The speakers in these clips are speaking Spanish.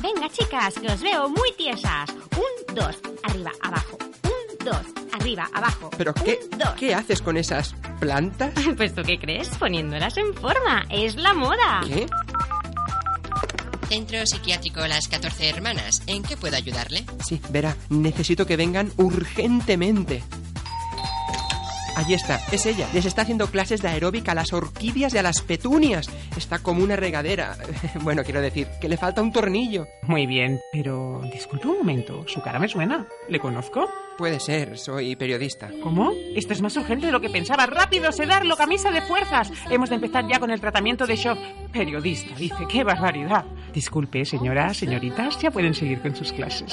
Venga, chicas, que os veo muy tiesas. Un, dos, arriba, abajo. Un, dos, arriba, abajo. ¿Pero Un, qué, dos. qué haces con esas plantas? Pues tú qué crees, poniéndolas en forma. Es la moda. ¿Qué? Centro Psiquiátrico Las 14 Hermanas. ¿En qué puedo ayudarle? Sí, verá, necesito que vengan urgentemente. Allí está, es ella. Les está haciendo clases de aeróbica a las orquídeas y a las petunias. Está como una regadera. Bueno, quiero decir, que le falta un tornillo. Muy bien, pero disculpe un momento, su cara me suena. ¿Le conozco? Puede ser, soy periodista. ¿Cómo? Esto es más urgente de lo que pensaba. ¡Rápido, sedarlo, camisa de fuerzas! Hemos de empezar ya con el tratamiento de shock. Periodista, dice, qué barbaridad. Disculpe, señora, señoritas, ya pueden seguir con sus clases.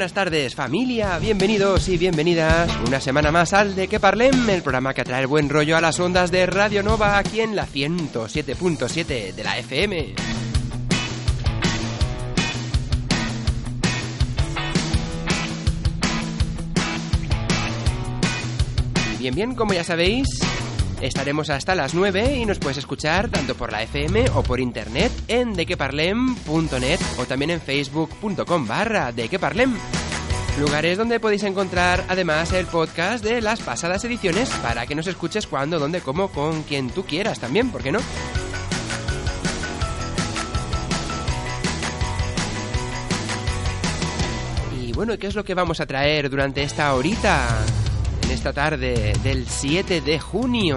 Buenas tardes, familia. Bienvenidos y bienvenidas una semana más al De Que Parlem, el programa que atrae el buen rollo a las ondas de Radio Nova aquí en la 107.7 de la FM. Bien, bien, como ya sabéis, estaremos hasta las 9 y nos puedes escuchar tanto por la FM o por internet en dequeparlem.net o también en facebook.com barra dequeparlem. Lugares donde podéis encontrar además el podcast de las pasadas ediciones para que nos escuches cuando, dónde, cómo, con quien tú quieras también, ¿por qué no? Y bueno, ¿qué es lo que vamos a traer durante esta horita? Esta tarde del 7 de junio.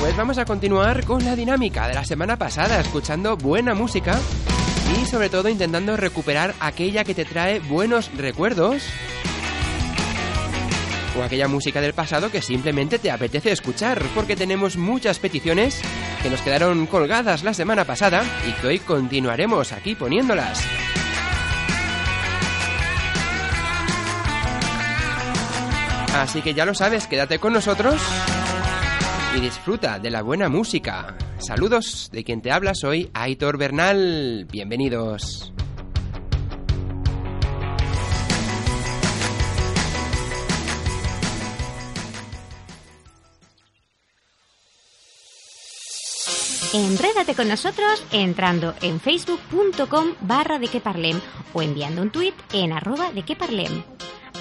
Pues vamos a continuar con la dinámica de la semana pasada, escuchando buena música y sobre todo intentando recuperar aquella que te trae buenos recuerdos o aquella música del pasado que simplemente te apetece escuchar, porque tenemos muchas peticiones que nos quedaron colgadas la semana pasada y que hoy continuaremos aquí poniéndolas. Así que ya lo sabes, quédate con nosotros y disfruta de la buena música. Saludos de quien te habla, soy Aitor Bernal. Bienvenidos. Enrédate con nosotros entrando en facebook.com barra de que parlem o enviando un tuit en arroba de que parlem.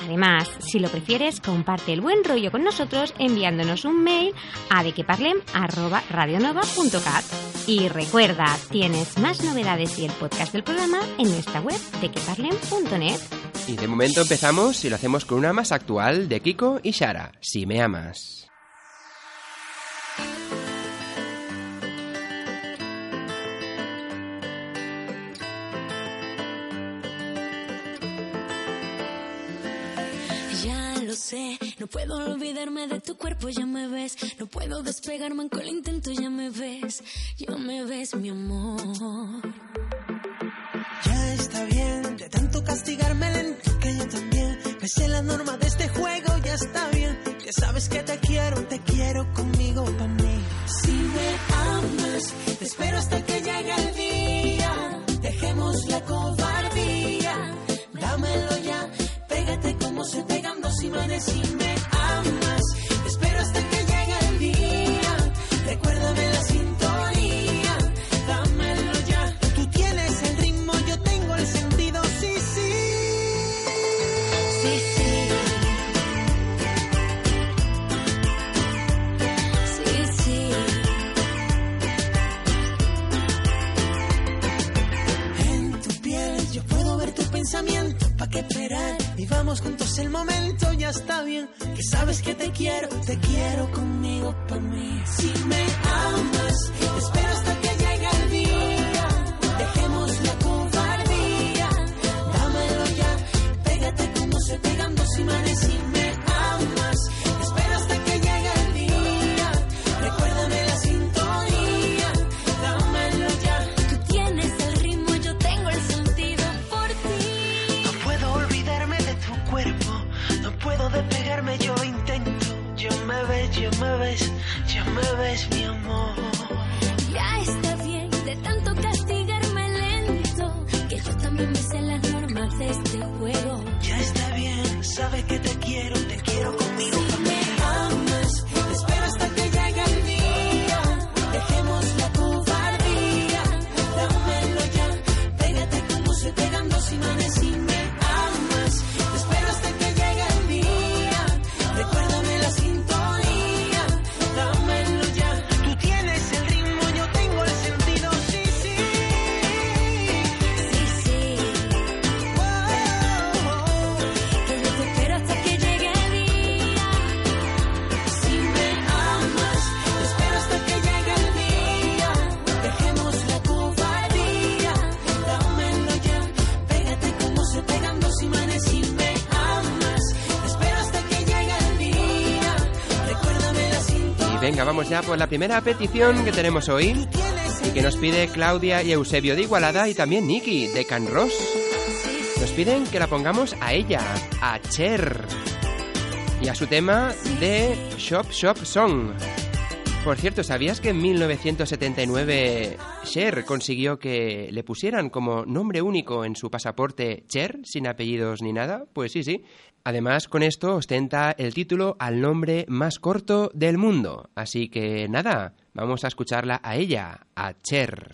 Además, si lo prefieres, comparte el buen rollo con nosotros enviándonos un mail a dequeparlem@radionova.cat. Y recuerda, tienes más novedades y el podcast del programa en nuestra web dequeparlem.net. Y de momento empezamos y lo hacemos con una más actual de Kiko y Shara, Si me amas. No puedo olvidarme de tu cuerpo, ya me ves. No puedo despegarme aunque lo intento, ya me ves. Ya me ves, mi amor. Ya está bien, de tanto castigarme lento que yo también me sé la norma de este juego, ya está bien. Ya sabes que te quiero, te quiero conmigo para mí. Si me amas, te espero hasta que llegue el día. Dejemos la cobardía, pégate como se pegan dos imanes si me. ¿Pa' qué esperar? Vivamos juntos el momento, ya está bien. Que sabes que te quiero, te quiero conmigo pa' mí. Si me amas, espero hasta que llegue el día. Dejemos la cobardía, dámelo ya. Pégate como se pegan dos imanes si me ya me ves, mi amor. Ya está bien de tanto castigarme lento. Que yo también me sé las normas de este juego. Ya está bien, sabes que te quiero, por la primera petición que tenemos hoy y que nos pide Claudia y Eusebio de Igualada y también Nicky de Can Ross. Nos piden que la pongamos a ella, a Cher, y a su tema de Shop Shop Song. Por cierto, ¿sabías que en 1979 Cher consiguió que le pusieran como nombre único en su pasaporte Cher, sin apellidos ni nada? Pues sí, sí. Además, con esto ostenta el título al nombre más corto del mundo. Así que nada, vamos a escucharla a ella, a Cher.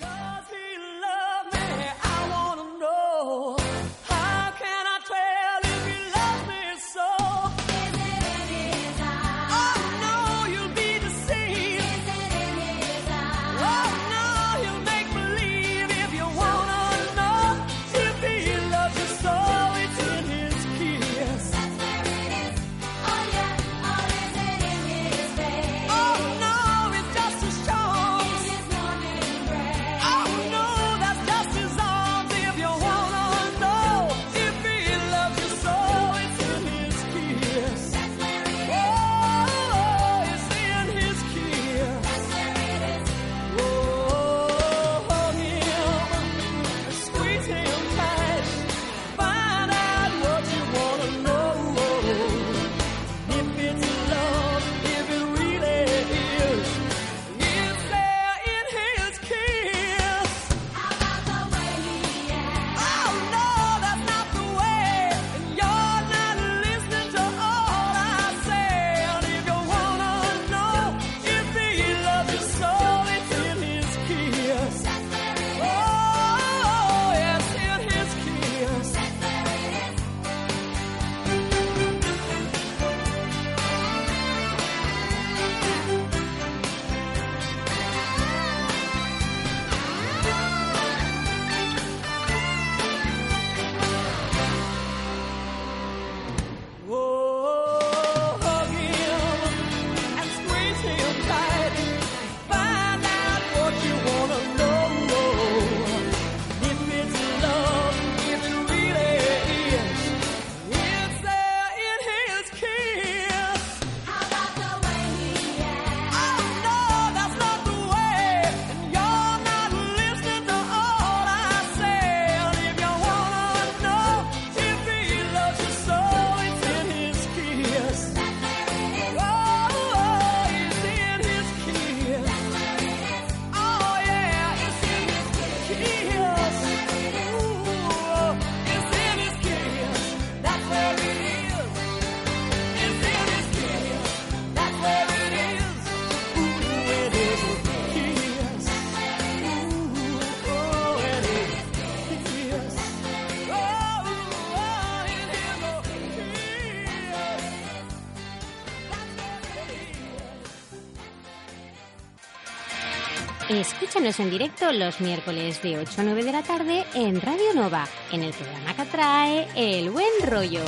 Escúchanos en directo los miércoles de 8 a 9 de la tarde en Radio Nova, en el programa que trae El Buen Rollo.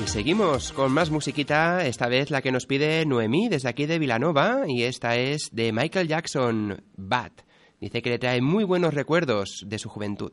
Y seguimos con más musiquita, esta vez la que nos pide Noemí desde aquí de Vilanova, y esta es de Michael Jackson, Bat. Dice que le trae muy buenos recuerdos de su juventud.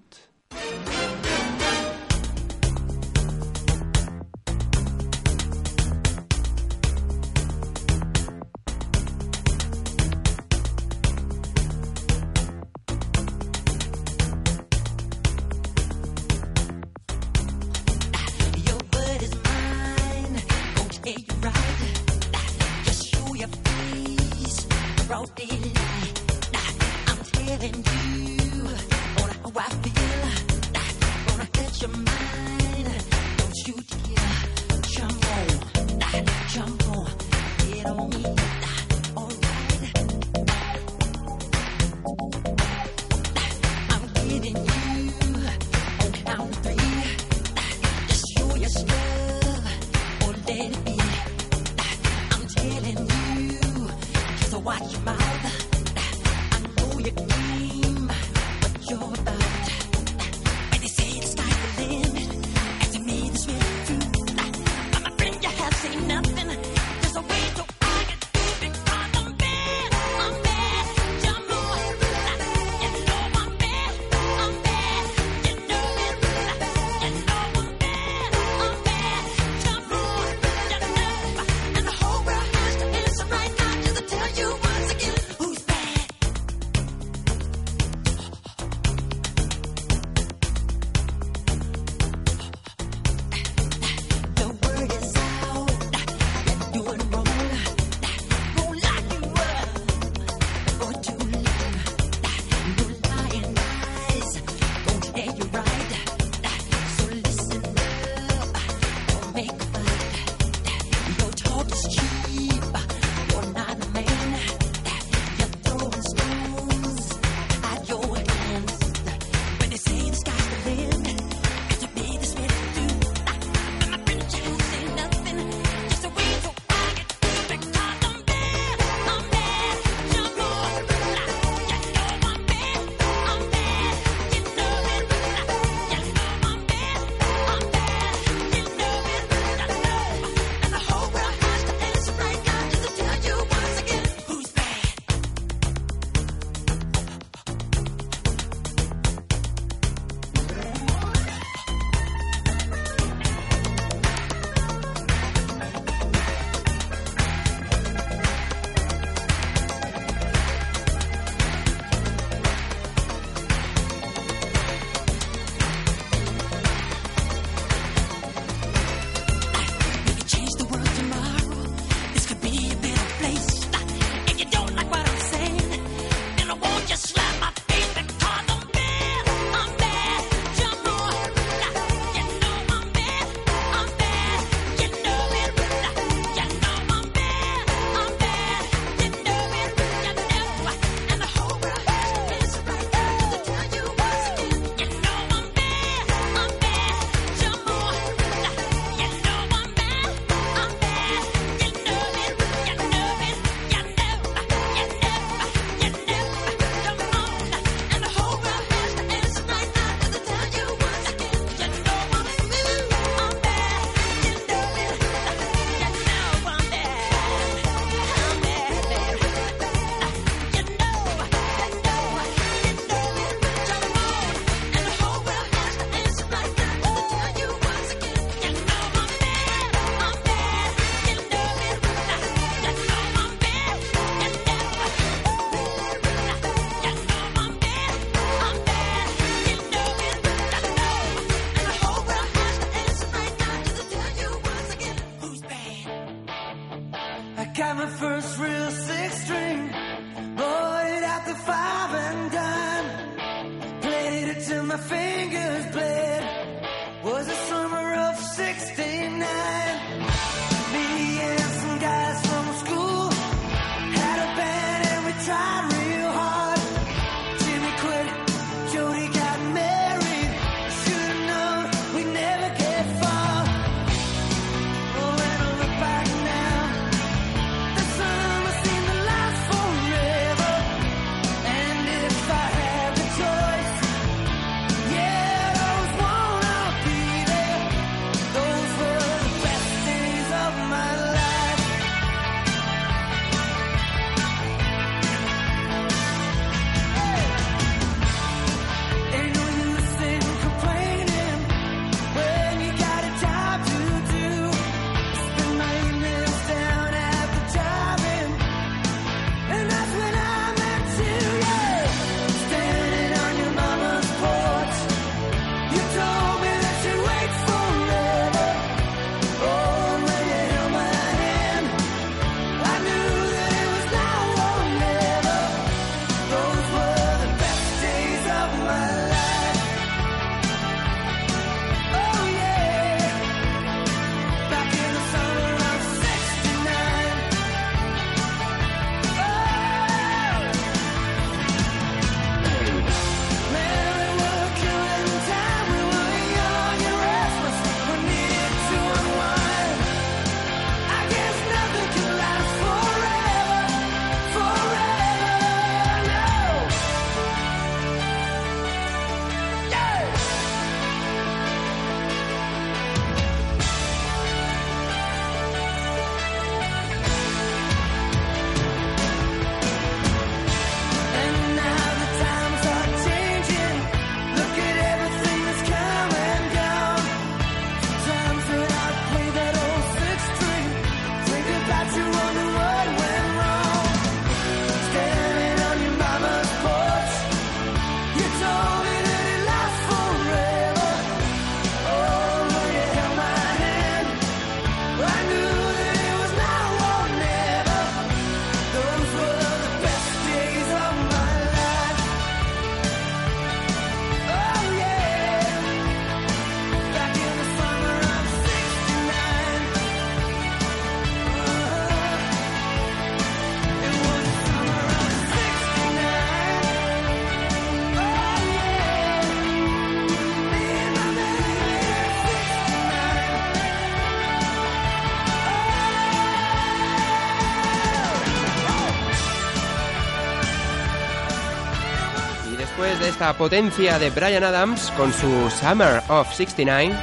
De esta potencia de Brian Adams con su Summer of 69,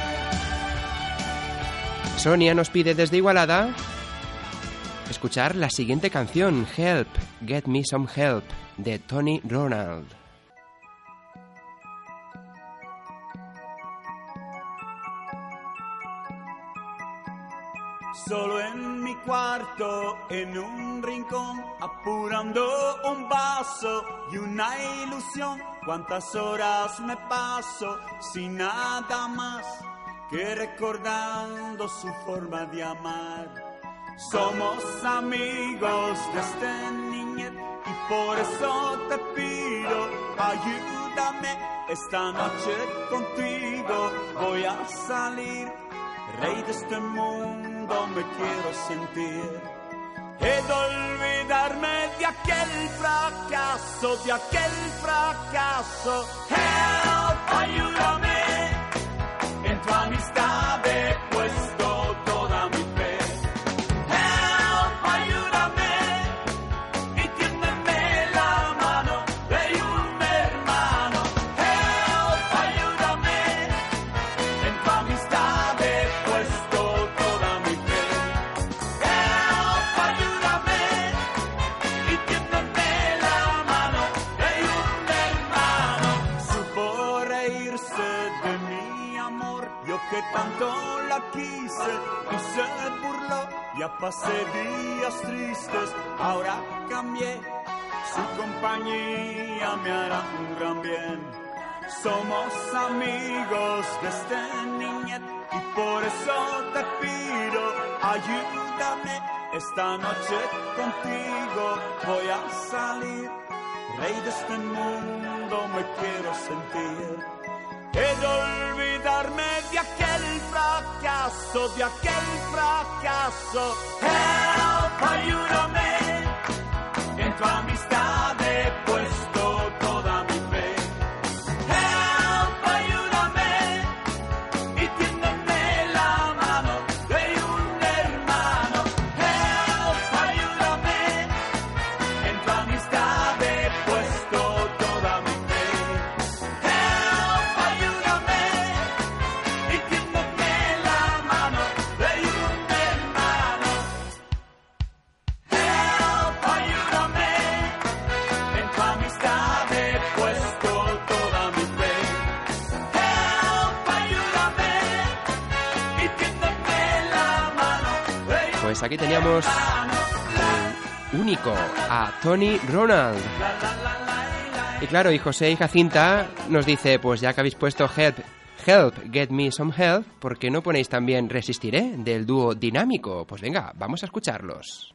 Sonia nos pide desde Igualada escuchar la siguiente canción, Help, Get Me Some Help, de Tony Ronald. Solo en en un rincón, apurando un vaso y una ilusión. Cuántas horas me paso sin nada más que recordando su forma de amar. Somos amigos desde niñez y por eso te pido, ayúdame esta noche contigo. Voy a salir, rey de este mundo me quiero sentir. He de olvidarme de aquel fracaso, de aquel fracaso. Help, ayúdame. Que tanto la quise y se burló. Ya pasé días tristes, ahora cambié. Su compañía me hará un gran bien. Somos amigos desde niñez y por eso te pido, ayúdame esta noche contigo. Voy a salir, rey de este mundo me quiero sentir. He de olvidarme fracaso, de aquel fracaso. Help, ayúdame. En tu amistad aquí teníamos el único, a Tony Ronald. Y claro, y José y Jacinta nos dice, pues ya que habéis puesto Help, Help, Get Me Some Help, ¿por qué no ponéis también Resistiré del dúo dinámico? Pues venga, vamos a escucharlos.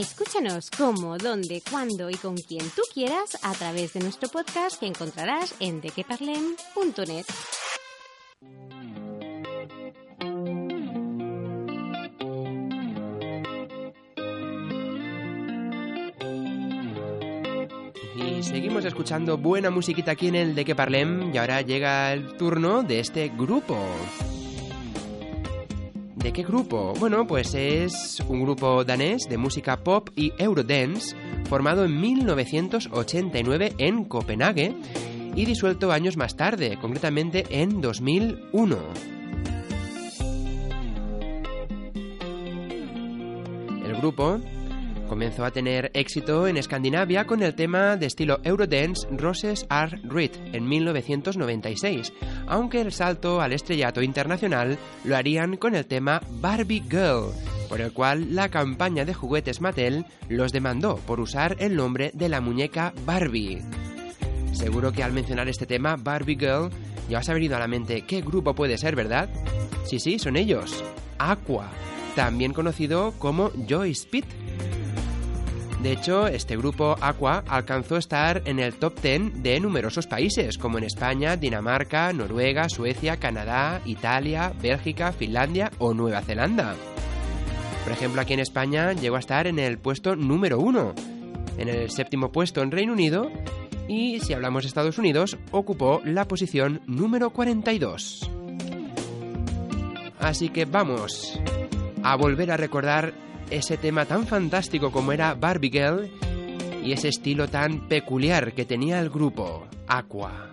Escúchanos cómo, dónde, cuándo y con quien tú quieras a través de nuestro podcast que encontrarás en dequeparlem.net. Y seguimos escuchando buena musiquita aquí en el De Que Parlem y ahora llega el turno de este grupo. ¿De qué grupo? Bueno, pues es un grupo danés de música pop y eurodance formado en 1989 en Copenhague y disuelto años más tarde, concretamente en 2001. El grupo comenzó a tener éxito en Escandinavia con el tema de estilo Eurodance Roses Are Red en 1996, aunque el salto al estrellato internacional lo harían con el tema Barbie Girl, por el cual la campaña de juguetes Mattel los demandó por usar el nombre de la muñeca Barbie. Seguro que al mencionar este tema, Barbie Girl, ya os ha venido a la mente qué grupo puede ser, ¿verdad? Sí, sí, son ellos. Aqua, también conocido como Joy Speed. De hecho, este grupo Aqua alcanzó a estar en el top 10 de numerosos países, como en España, Dinamarca, Noruega, Suecia, Canadá, Italia, Bélgica, Finlandia o Nueva Zelanda. Por ejemplo, aquí en España llegó a estar en el puesto número 1, en el séptimo puesto en Reino Unido y, si hablamos de Estados Unidos, ocupó la posición número 42. Así que vamos a volver a recordar ese tema tan fantástico como era Barbie Girl y ese estilo tan peculiar que tenía el grupo Aqua.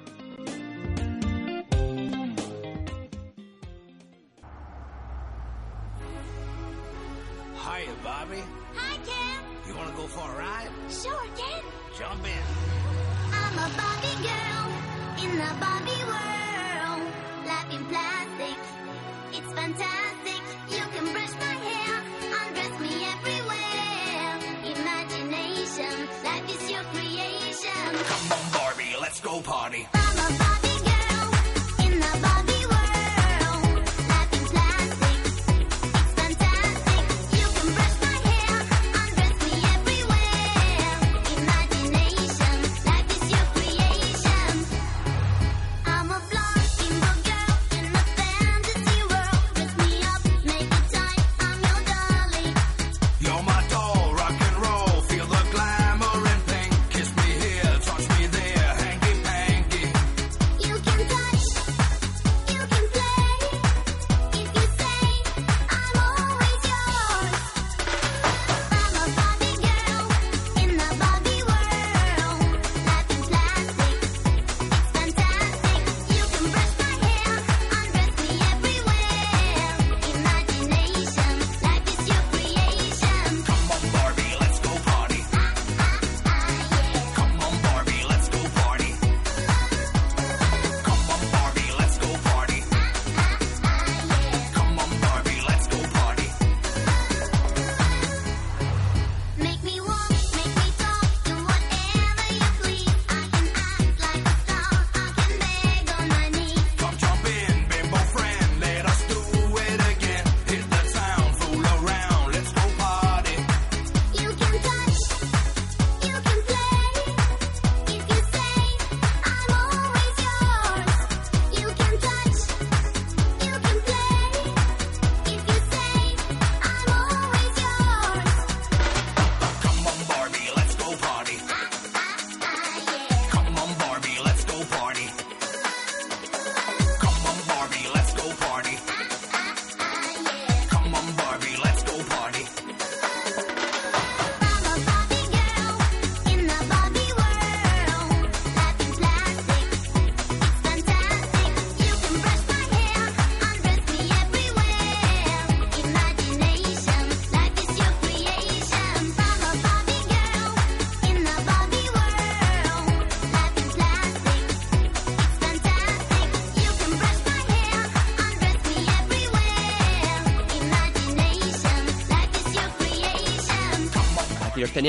body.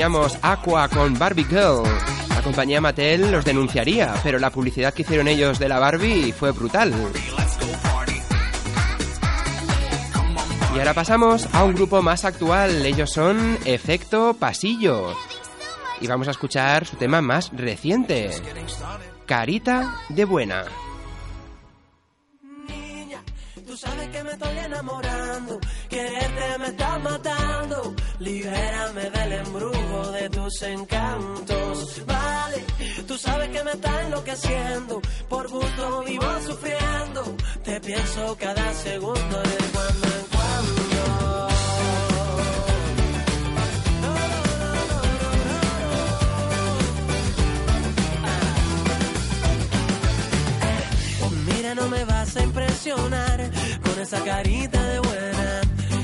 Aqua con Barbie Girl, la compañía Mattel los denunciaría, pero la publicidad que hicieron ellos de la Barbie fue brutal. Y ahora pasamos a un grupo más actual, ellos son Efecto Pasillo. Y vamos a escuchar su tema más reciente, Carita de Buena. Tú sabes que me estoy enamorando, quererte me está matando. Libérame del embrujo de tus encantos. Vale, tú sabes que me está enloqueciendo, por gusto vivo sufriendo. Te pienso cada segundo de cuando en cuando. No me vas a impresionar con esa carita de buena.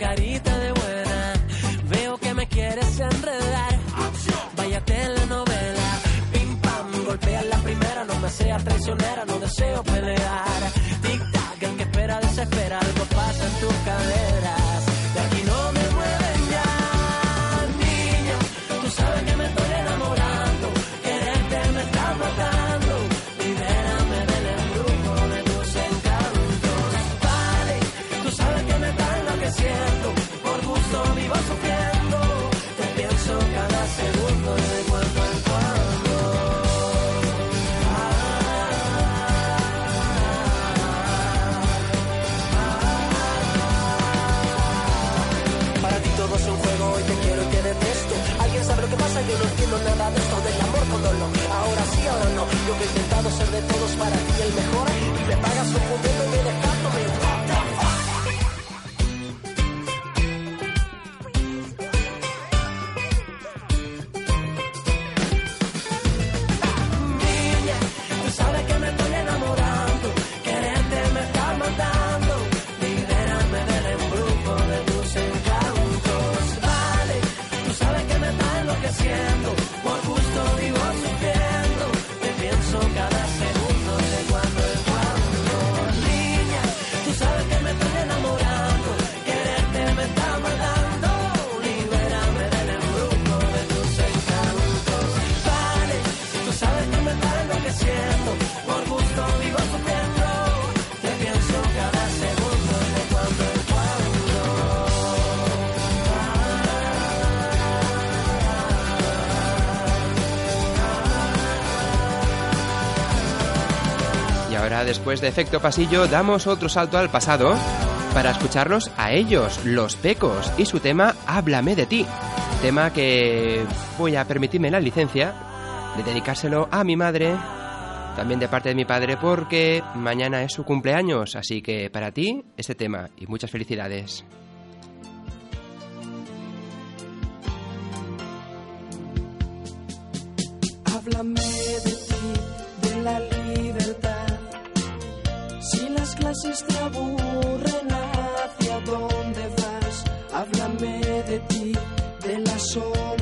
Carita de buena. Veo que me quieres enredar. Vaya telenovela. Pim pam, golpea la primera. No me seas traicionera, no deseo pelear. Después de Efecto Pasillo, damos otro salto al pasado para escucharlos a ellos, los Pecos, y su tema Háblame de ti. Tema que voy a permitirme la licencia de dedicárselo a mi madre, también de parte de mi padre, porque mañana es su cumpleaños. Así que para ti, este tema y muchas felicidades. Clases te ¿hacia dónde vas? Háblame de ti, de la soledad.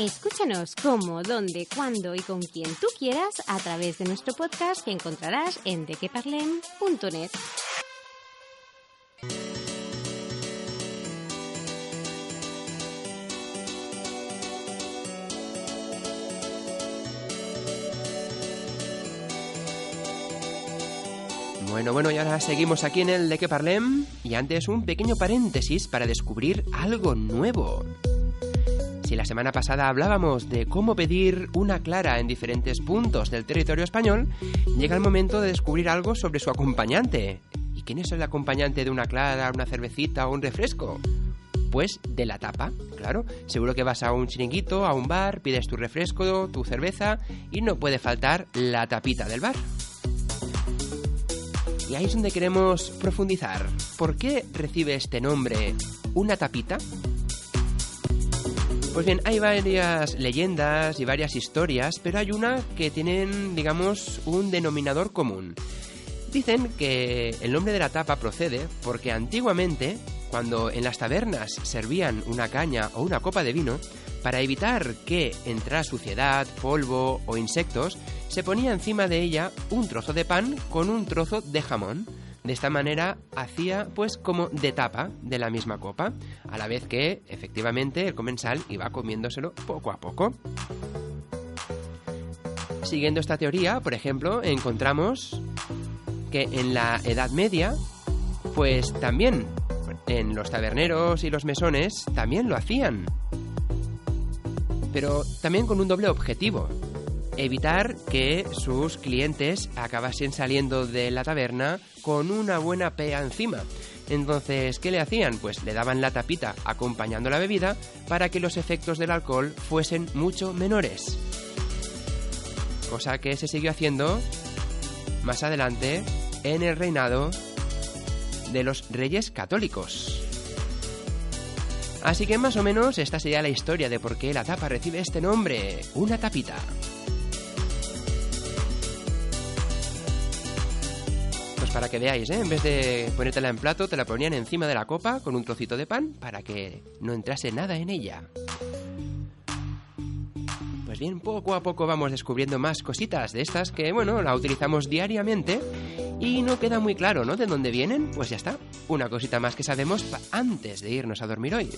Escúchanos cómo, dónde, cuándo y con quien tú quieras a través de nuestro podcast que encontrarás en dequeparlem.net. Bueno, bueno, y ahora seguimos aquí en el de que parlem. Y antes un pequeño paréntesis para descubrir algo nuevo. La semana pasada hablábamos de cómo pedir una clara en diferentes puntos del territorio español, llega el momento de descubrir algo sobre su acompañante. ¿Y quién es el acompañante de una clara, una cervecita o un refresco? Pues de la tapa, claro. Seguro que vas a un chiringuito, a un bar, pides tu refresco, tu cerveza y no puede faltar la tapita del bar. Y ahí es donde queremos profundizar. ¿Por qué recibe este nombre una tapita? Pues bien, hay varias leyendas y varias historias, pero hay una que tienen, digamos, un denominador común. Dicen que el nombre de la tapa procede porque antiguamente, cuando en las tabernas servían una caña o una copa de vino, para evitar que entrara suciedad, polvo o insectos, se ponía encima de ella un trozo de pan con un trozo de jamón. De esta manera hacía pues como de tapa de la misma copa, a la vez que efectivamente el comensal iba comiéndoselo poco a poco. Siguiendo esta teoría, por ejemplo, encontramos que en la Edad Media, pues también en los taberneros y los mesones también lo hacían. Pero también con un doble objetivo. Evitar que sus clientes acabasen saliendo de la taberna con una buena pea encima. Entonces, ¿qué le hacían? Pues le daban la tapita acompañando la bebida para que los efectos del alcohol fuesen mucho menores. Cosa que se siguió haciendo más adelante en el reinado de los reyes católicos. Así que más o menos esta sería la historia de por qué la tapa recibe este nombre, una tapita. Para que veáis, ¿eh? en vez de ponértela en plato, te la ponían encima de la copa con un trocito de pan para que no entrase nada en ella. Pues bien, poco a poco vamos descubriendo más cositas de estas que, bueno, la utilizamos diariamente y no queda muy claro, ¿no? De dónde vienen, pues ya está. Una cosita más que sabemos antes de irnos a dormir hoy.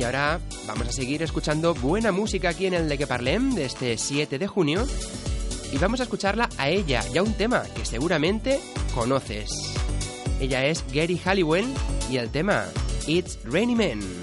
Y ahora vamos a seguir escuchando buena música aquí en el de que parlem de este 7 de junio. Y vamos a escucharla a ella y a un tema que seguramente conoces. Ella es Gary Halliwell y el tema It's Rainy Men.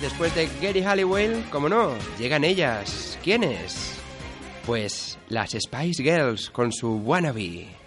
después de Gary Halliwell, como no, llegan ellas. ¿Quiénes? Pues las Spice Girls con su Wannabe.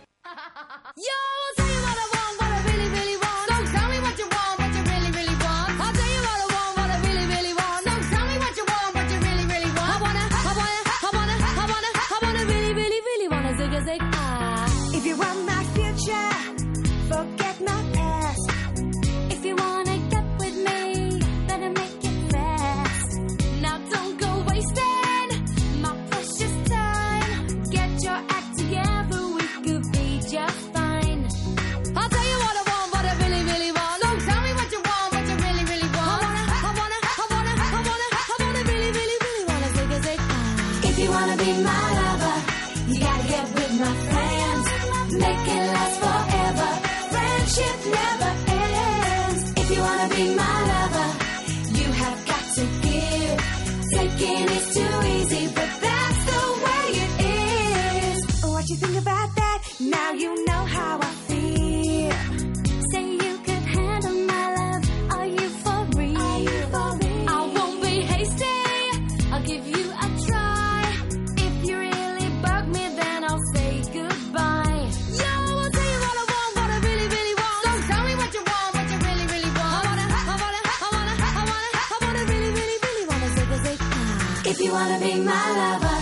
If you wanna be my lover,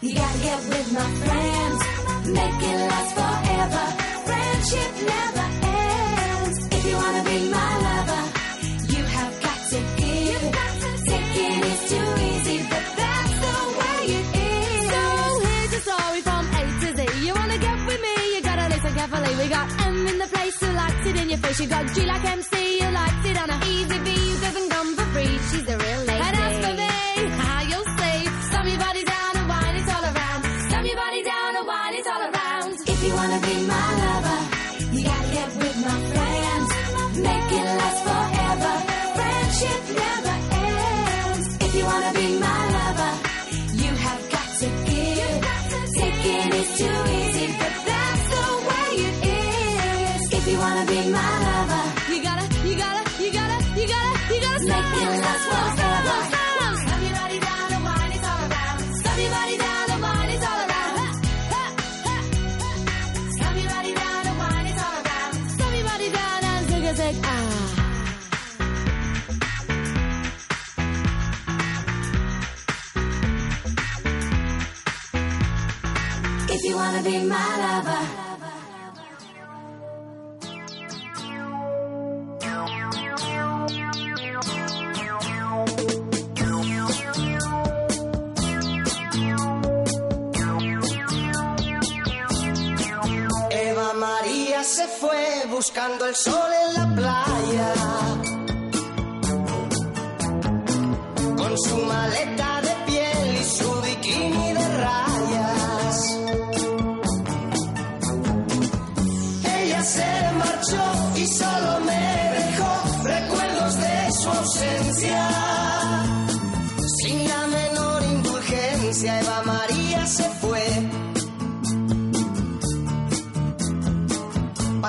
you gotta get with my friends. Make it last forever. Friendship never ends. If you wanna be my lover, you have got to give. Taking is too easy, but that's the way it is. So here's the story from A to Z. You wanna get with me? You gotta listen carefully. We got M in the place who likes it in your face. You got G like Eva María se fue buscando el sol en la playa. Con su maleta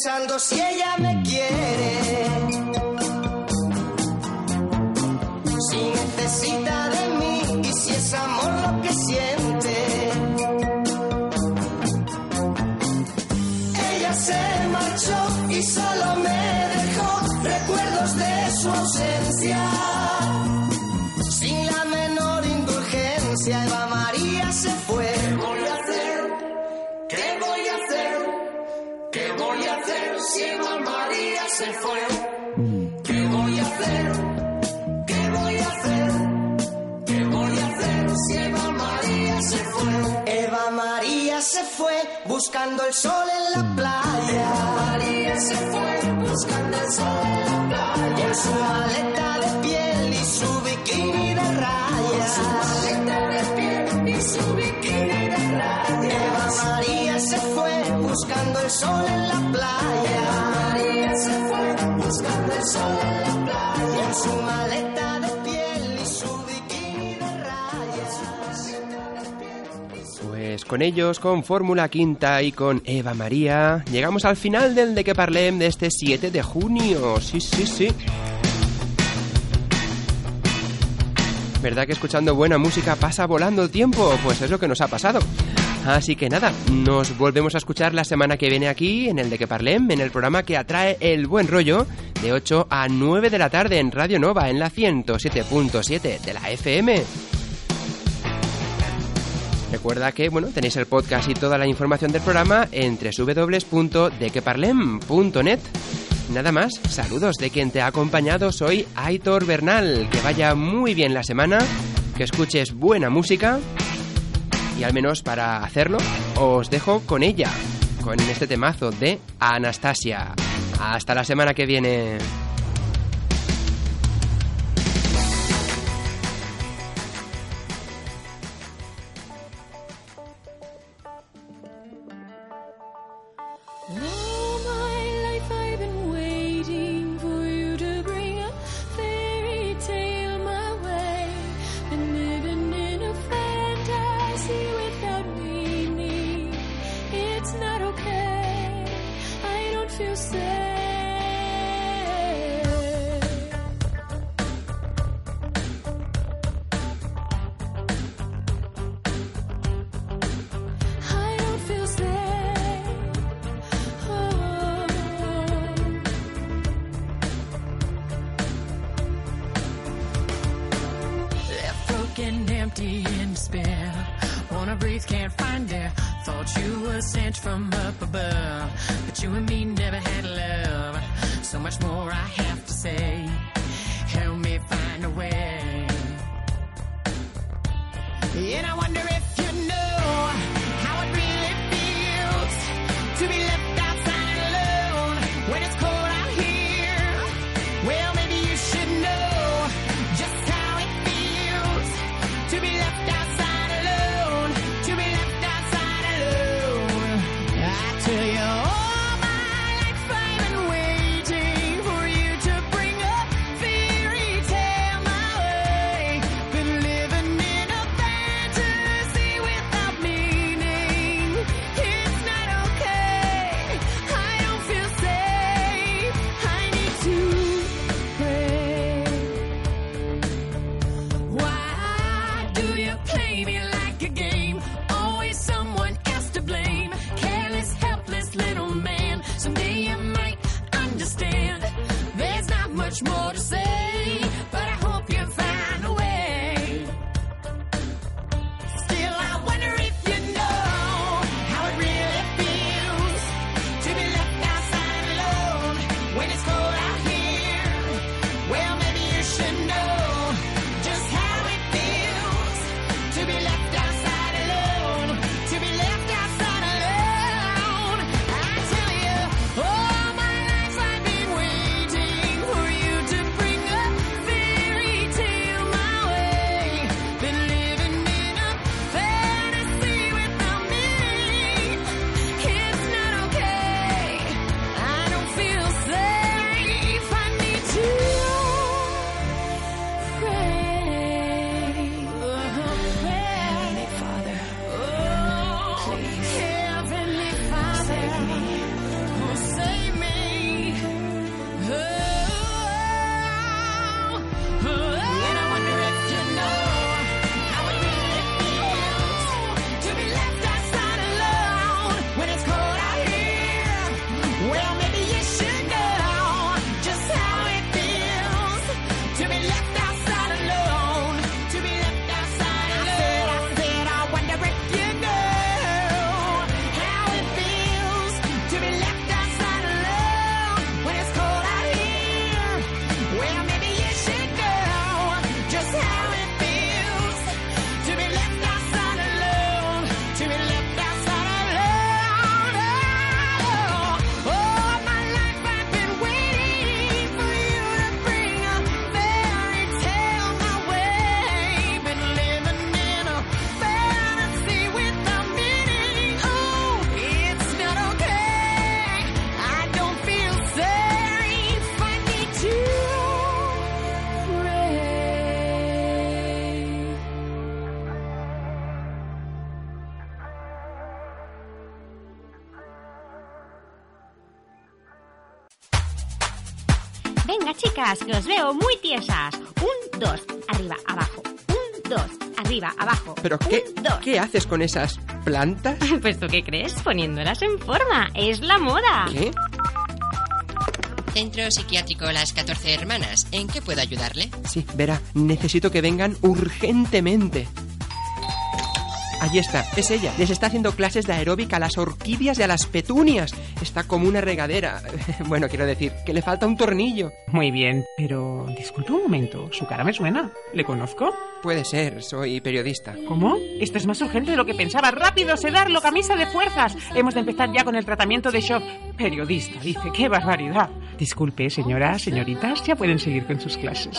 pensando si ella me quiere. A hacer si Eva María se fue? ¿Qué voy a hacer? ¿Qué voy a hacer? ¿Qué voy a hacer si Eva María se fue? Eva María se fue buscando el sol en la playa. Eva María se fue buscando el sol en la playa. En su maleta de piel y su bikini de rayas. Su maleta de piel y su buscando el sol en la playa. María se fue buscando el sol en la playa. En su maleta de piel y su bikini de rayas. Pues con ellos, con Fórmula Quinta y con Eva María, llegamos al final del De Que Parlem de este 7 de junio. Sí, sí, sí. ¿Verdad que escuchando buena música pasa volando el tiempo? Pues es lo que nos ha pasado. Así que nada, nos volvemos a escuchar la semana que viene aquí en el de que parlem, en el programa que atrae el buen rollo, de 8 a 9 de la tarde en Radio Nova, en la 107.7 de la FM. Recuerda que, bueno, tenéis el podcast y toda la información del programa en www.dequeparlem.net. Nada más, saludos de quien te ha acompañado, soy Aitor Bernal. Que vaya muy bien la semana, que escuches buena música y al menos para hacerlo, os dejo con ella, con este temazo de Anastasia. Hasta la semana que viene. Chicas, que os veo muy tiesas. Un, dos, arriba, abajo. Un, dos, arriba, abajo. ¿Pero qué, qué haces con esas plantas? Pues tú qué crees, poniéndolas en forma. Es la moda. ¿Qué? Centro Psiquiátrico Las 14 Hermanas. ¿En qué puedo ayudarle? Sí, verá, necesito que vengan urgentemente. Allí está, es ella. Les está haciendo clases de aeróbica a las orquídeas y a las petunias. Está como una regadera. Bueno, quiero decir, que le falta un tornillo. Muy bien, pero disculpe un momento, su cara me suena. ¿Le conozco? Puede ser, soy periodista. ¿Cómo? Esto es más urgente de lo que pensaba. ¡Rápido, sedarlo, camisa de fuerzas! Hemos de empezar ya con el tratamiento de shock. Periodista, dice, qué barbaridad. Disculpe, señora, señoritas, ya pueden seguir con sus clases.